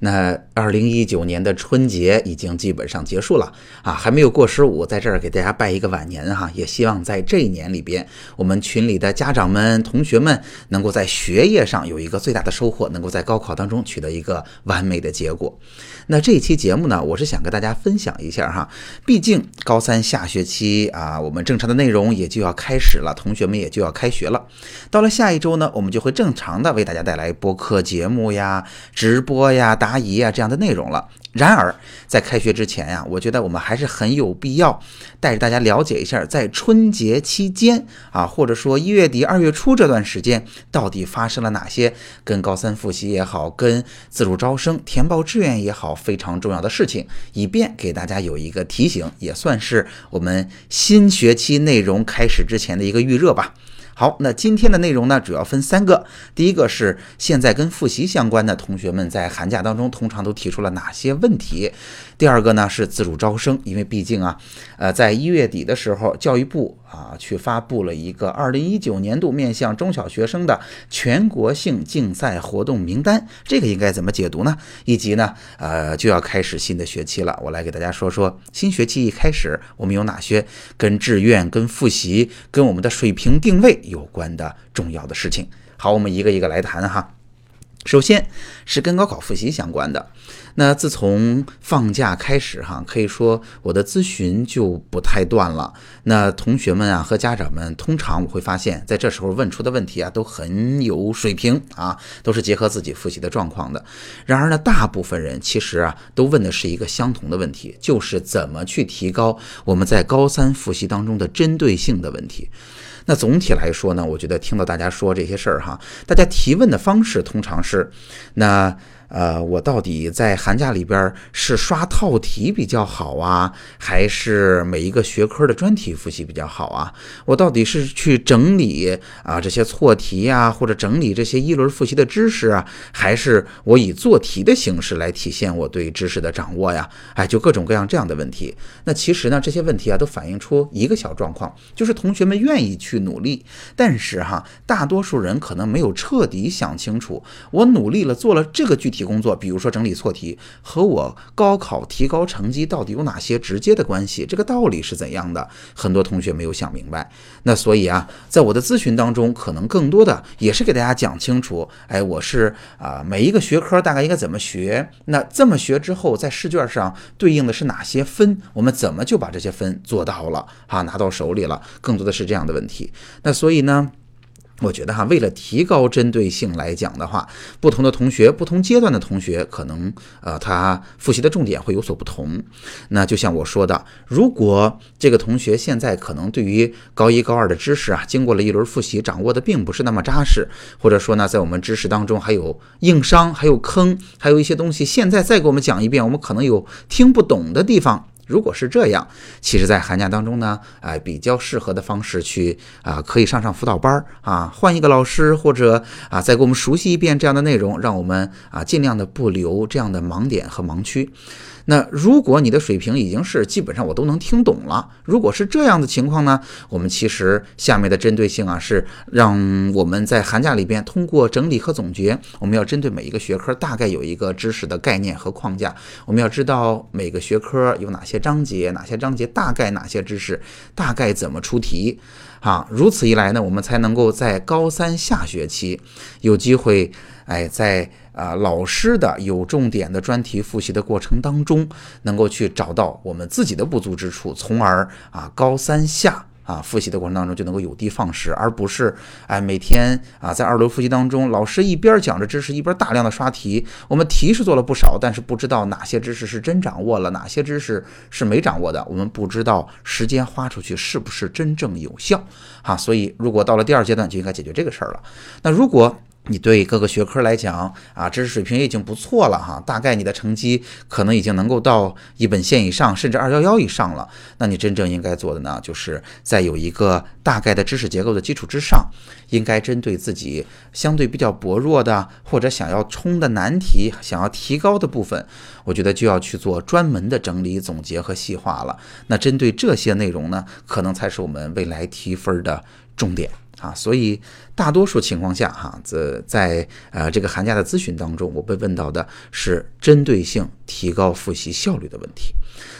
那二零一九年的春节已经基本上结束了啊，还没有过十五，在这儿给大家拜一个晚年哈，也希望在这一年里边，我们群里的家长们、同学们能够在学业上有一个最大的收获，能够在高考当中取得一个完美的结果。那这一期节目呢，我是想跟大家分享一下哈，毕竟高三下学期啊，我们正常的内容也就要开始了，同学们也就要开学了。到了下一周呢，我们就会正常的为大家带来播客节目呀、直播呀、答疑啊这样的内容了。然而，在开学之前呀，我觉得我们还是很有必要带着大家了解一下，在春节期间啊，或者说一月底二月初这段时间，到底发生了哪些跟高三复习也好，跟自主招生填报志愿也好非常重要的事情，以便给大家有一个提醒，也算是我们新学期内容开始之前的一个预热吧。好，那今天的内容呢，主要分三个。第一个是现在跟复习相关的同学们在寒假当中通常都提出了哪些问题？第二个呢是自主招生，因为毕竟啊，呃，在一月底的时候，教育部啊去发布了一个二零一九年度面向中小学生的全国性竞赛活动名单，这个应该怎么解读呢？以及呢，呃，就要开始新的学期了，我来给大家说说新学期一开始我们有哪些跟志愿、跟复习、跟我们的水平定位。有关的重要的事情，好，我们一个一个来谈哈。首先是跟高考复习相关的。那自从放假开始哈，可以说我的咨询就不太断了。那同学们啊和家长们，通常我会发现，在这时候问出的问题啊都很有水平啊，都是结合自己复习的状况的。然而呢，大部分人其实啊都问的是一个相同的问题，就是怎么去提高我们在高三复习当中的针对性的问题。那总体来说呢，我觉得听到大家说这些事儿哈，大家提问的方式通常是，那。呃，我到底在寒假里边是刷套题比较好啊，还是每一个学科的专题复习比较好啊？我到底是去整理啊这些错题呀，或者整理这些一轮复习的知识啊，还是我以做题的形式来体现我对知识的掌握呀？哎，就各种各样这样的问题。那其实呢，这些问题啊都反映出一个小状况，就是同学们愿意去努力，但是哈，大多数人可能没有彻底想清楚，我努力了，做了这个具体。题工作，比如说整理错题，和我高考提高成绩到底有哪些直接的关系？这个道理是怎样的？很多同学没有想明白。那所以啊，在我的咨询当中，可能更多的也是给大家讲清楚。哎，我是啊，每一个学科大概应该怎么学？那这么学之后，在试卷上对应的是哪些分？我们怎么就把这些分做到了？啊，拿到手里了？更多的是这样的问题。那所以呢？我觉得哈，为了提高针对性来讲的话，不同的同学、不同阶段的同学，可能呃，他复习的重点会有所不同。那就像我说的，如果这个同学现在可能对于高一、高二的知识啊，经过了一轮复习，掌握的并不是那么扎实，或者说呢，在我们知识当中还有硬伤、还有坑，还有一些东西，现在再给我们讲一遍，我们可能有听不懂的地方。如果是这样，其实，在寒假当中呢，哎，比较适合的方式去啊，可以上上辅导班儿啊，换一个老师，或者啊，再给我们熟悉一遍这样的内容，让我们啊，尽量的不留这样的盲点和盲区。那如果你的水平已经是基本上我都能听懂了，如果是这样的情况呢，我们其实下面的针对性啊，是让我们在寒假里边通过整理和总结，我们要针对每一个学科大概有一个知识的概念和框架，我们要知道每个学科有哪些章节，哪些章节大概哪些知识，大概怎么出题，啊，如此一来呢，我们才能够在高三下学期有机会，哎，在。啊，老师的有重点的专题复习的过程当中，能够去找到我们自己的不足之处，从而啊高三下啊复习的过程当中就能够有的放矢，而不是哎每天啊在二轮复习当中，老师一边讲着知识，一边大量的刷题，我们题是做了不少，但是不知道哪些知识是真掌握了，哪些知识是没掌握的，我们不知道时间花出去是不是真正有效啊。所以如果到了第二阶段就应该解决这个事儿了。那如果你对各个学科来讲啊，知识水平也已经不错了哈，大概你的成绩可能已经能够到一本线以上，甚至二幺幺以上了。那你真正应该做的呢，就是在有一个大概的知识结构的基础之上，应该针对自己相对比较薄弱的或者想要冲的难题、想要提高的部分，我觉得就要去做专门的整理、总结和细化了。那针对这些内容呢，可能才是我们未来提分的重点。啊，所以大多数情况下，哈，在在呃这个寒假的咨询当中，我被问到的是针对性提高复习效率的问题。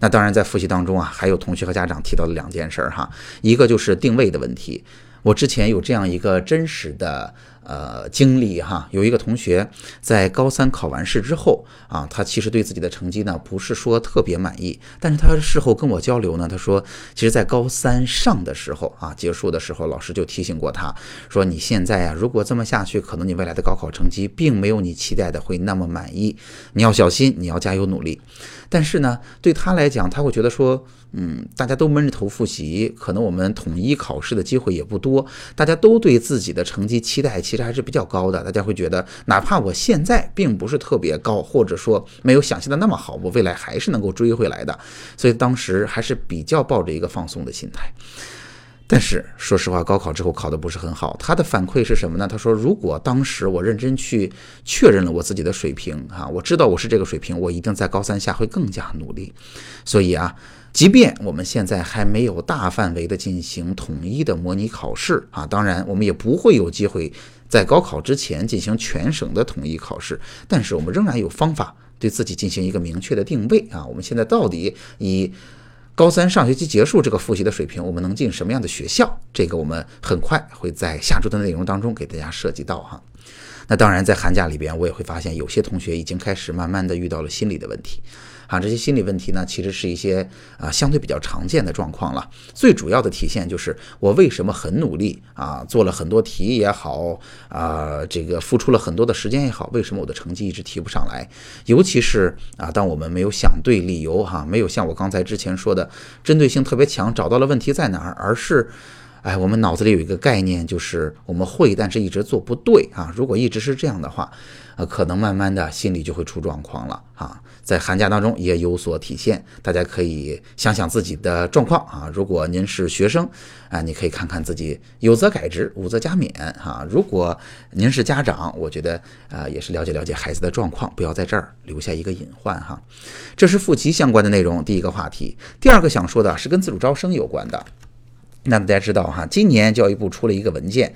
那当然，在复习当中啊，还有同学和家长提到的两件事儿哈，一个就是定位的问题。我之前有这样一个真实的。呃，经历哈，有一个同学在高三考完试之后啊，他其实对自己的成绩呢不是说特别满意，但是他事后跟我交流呢，他说，其实，在高三上的时候啊，结束的时候，老师就提醒过他，说你现在啊，如果这么下去，可能你未来的高考成绩并没有你期待的会那么满意，你要小心，你要加油努力。但是呢，对他来讲，他会觉得说。嗯，大家都闷着头复习，可能我们统一考试的机会也不多。大家都对自己的成绩期待其实还是比较高的。大家会觉得，哪怕我现在并不是特别高，或者说没有想象的那么好，我未来还是能够追回来的。所以当时还是比较抱着一个放松的心态。但是说实话，高考之后考的不是很好。他的反馈是什么呢？他说，如果当时我认真去确认了我自己的水平，哈，我知道我是这个水平，我一定在高三下会更加努力。所以啊。即便我们现在还没有大范围的进行统一的模拟考试啊，当然我们也不会有机会在高考之前进行全省的统一考试，但是我们仍然有方法对自己进行一个明确的定位啊。我们现在到底以高三上学期结束这个复习的水平，我们能进什么样的学校？这个我们很快会在下周的内容当中给大家涉及到哈。那当然，在寒假里边，我也会发现有些同学已经开始慢慢的遇到了心理的问题。啊，这些心理问题呢，其实是一些啊相对比较常见的状况了。最主要的体现就是我为什么很努力啊，做了很多题也好啊，这个付出了很多的时间也好，为什么我的成绩一直提不上来？尤其是啊，当我们没有想对理由哈，没有像我刚才之前说的针对性特别强，找到了问题在哪儿，而是。哎，我们脑子里有一个概念，就是我们会，但是一直做不对啊。如果一直是这样的话，呃，可能慢慢的心里就会出状况了啊。在寒假当中也有所体现，大家可以想想自己的状况啊。如果您是学生啊，你可以看看自己，有则改之，无则加勉哈。如果您是家长，我觉得啊，也是了解了解孩子的状况，不要在这儿留下一个隐患哈。这是复习相关的内容，第一个话题。第二个想说的是跟自主招生有关的。那大家知道哈，今年教育部出了一个文件，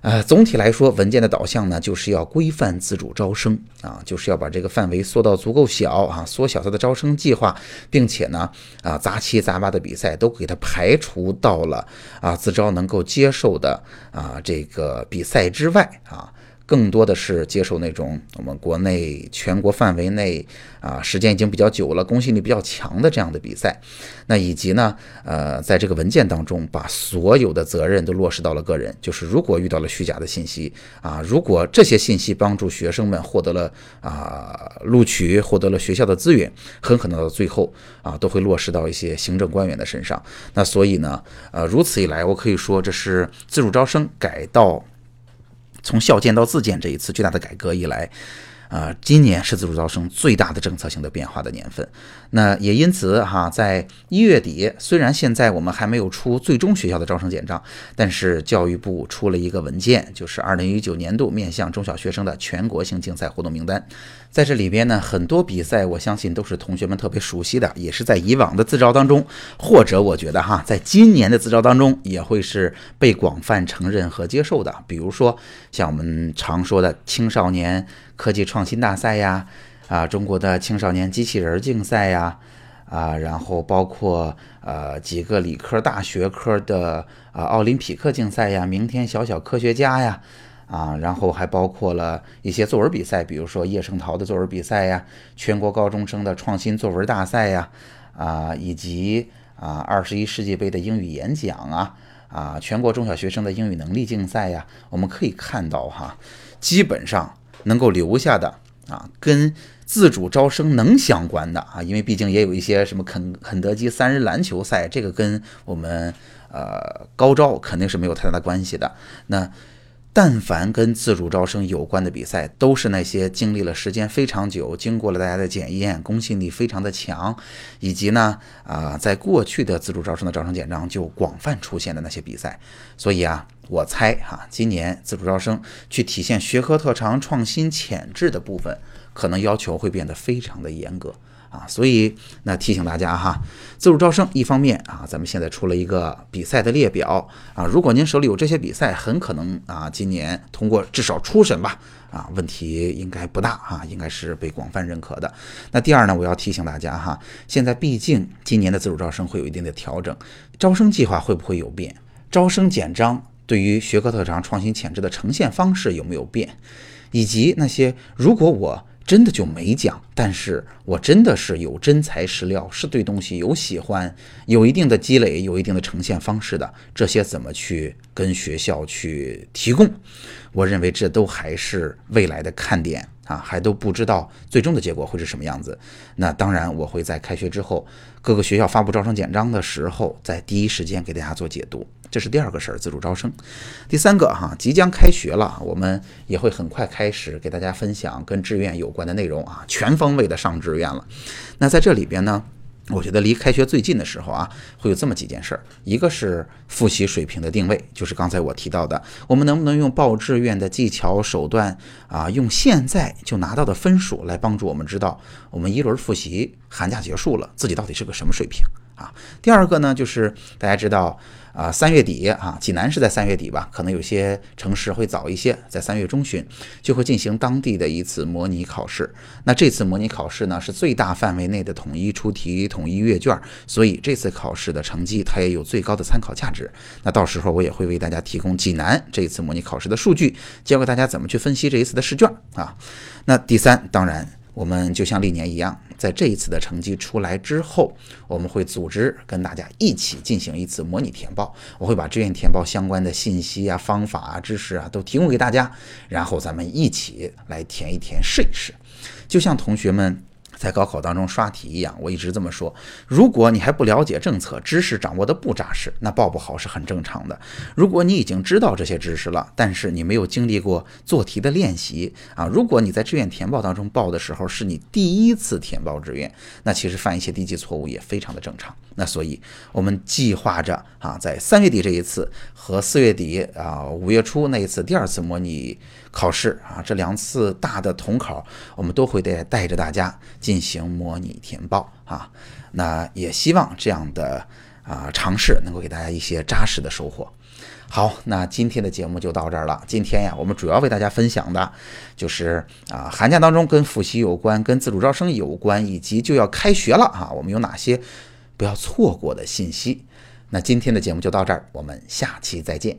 呃，总体来说，文件的导向呢，就是要规范自主招生啊，就是要把这个范围缩到足够小啊，缩小它的招生计划，并且呢，啊，杂七杂八的比赛都给它排除到了啊自招能够接受的啊这个比赛之外啊。更多的是接受那种我们国内全国范围内啊，时间已经比较久了，公信力比较强的这样的比赛。那以及呢，呃，在这个文件当中，把所有的责任都落实到了个人，就是如果遇到了虚假的信息啊，如果这些信息帮助学生们获得了啊录取，获得了学校的资源，很可能到最后啊，都会落实到一些行政官员的身上。那所以呢，呃，如此一来，我可以说这是自主招生改到。从校建到自建这一次巨大的改革以来，啊，今年是自主招生最大的政策性的变化的年份。那也因此哈，在一月底，虽然现在我们还没有出最终学校的招生简章，但是教育部出了一个文件，就是二零一九年度面向中小学生的全国性竞赛活动名单。在这里边呢，很多比赛我相信都是同学们特别熟悉的，也是在以往的自招当中，或者我觉得哈，在今年的自招当中也会是被广泛承认和接受的。比如说像我们常说的青少年科技创新大赛呀。啊，中国的青少年机器人竞赛呀，啊，然后包括呃几个理科大学科的啊奥林匹克竞赛呀，明天小小科学家呀，啊，然后还包括了一些作文比赛，比如说叶圣陶的作文比赛呀，全国高中生的创新作文大赛呀，啊，以及啊二十一世纪杯的英语演讲啊，啊，全国中小学生的英语能力竞赛呀，我们可以看到哈，基本上能够留下的啊跟。自主招生能相关的啊，因为毕竟也有一些什么肯肯德基三人篮球赛，这个跟我们呃高招肯定是没有太大的关系的。那但凡跟自主招生有关的比赛，都是那些经历了时间非常久，经过了大家的检验，公信力非常的强，以及呢，啊，在过去的自主招生的招生简章就广泛出现的那些比赛。所以啊，我猜哈，今年自主招生去体现学科特长、创新潜质的部分，可能要求会变得非常的严格。啊，所以那提醒大家哈，自主招生一方面啊，咱们现在出了一个比赛的列表啊，如果您手里有这些比赛，很可能啊，今年通过至少初审吧，啊，问题应该不大啊，应该是被广泛认可的。那第二呢，我要提醒大家哈，现在毕竟今年的自主招生会有一定的调整，招生计划会不会有变？招生简章对于学科特长、创新潜质的呈现方式有没有变？以及那些如果我。真的就没讲，但是我真的是有真材实料，是对东西有喜欢，有一定的积累，有一定的呈现方式的，这些怎么去跟学校去提供？我认为这都还是未来的看点啊，还都不知道最终的结果会是什么样子。那当然，我会在开学之后，各个学校发布招生简章的时候，在第一时间给大家做解读。这是第二个事儿，自主招生。第三个哈，即将开学了，我们也会很快开始给大家分享跟志愿有关的内容啊，全方位的上志愿了。那在这里边呢，我觉得离开学最近的时候啊，会有这么几件事儿，一个是复习水平的定位，就是刚才我提到的，我们能不能用报志愿的技巧手段啊，用现在就拿到的分数来帮助我们知道，我们一轮复习寒假结束了，自己到底是个什么水平啊？第二个呢，就是大家知道。啊，三月底啊，济南是在三月底吧？可能有些城市会早一些，在三月中旬就会进行当地的一次模拟考试。那这次模拟考试呢，是最大范围内的统一出题、统一阅卷，所以这次考试的成绩它也有最高的参考价值。那到时候我也会为大家提供济南这次模拟考试的数据，教给大家怎么去分析这一次的试卷啊。那第三，当然。我们就像历年一样，在这一次的成绩出来之后，我们会组织跟大家一起进行一次模拟填报。我会把志愿填报相关的信息啊、方法啊、知识啊都提供给大家，然后咱们一起来填一填试一试。就像同学们。在高考当中刷题一样，我一直这么说。如果你还不了解政策，知识掌握的不扎实，那报不好是很正常的。如果你已经知道这些知识了，但是你没有经历过做题的练习啊，如果你在志愿填报当中报的时候是你第一次填报志愿，那其实犯一些低级错误也非常的正常。那所以，我们计划着啊，在三月底这一次和四月底啊五月初那一次第二次模拟考试啊，这两次大的统考，我们都会带带着大家进行模拟填报啊。那也希望这样的啊尝试能够给大家一些扎实的收获。好，那今天的节目就到这儿了。今天呀，我们主要为大家分享的就是啊寒假当中跟复习有关、跟自主招生有关，以及就要开学了啊，我们有哪些？不要错过的信息。那今天的节目就到这儿，我们下期再见。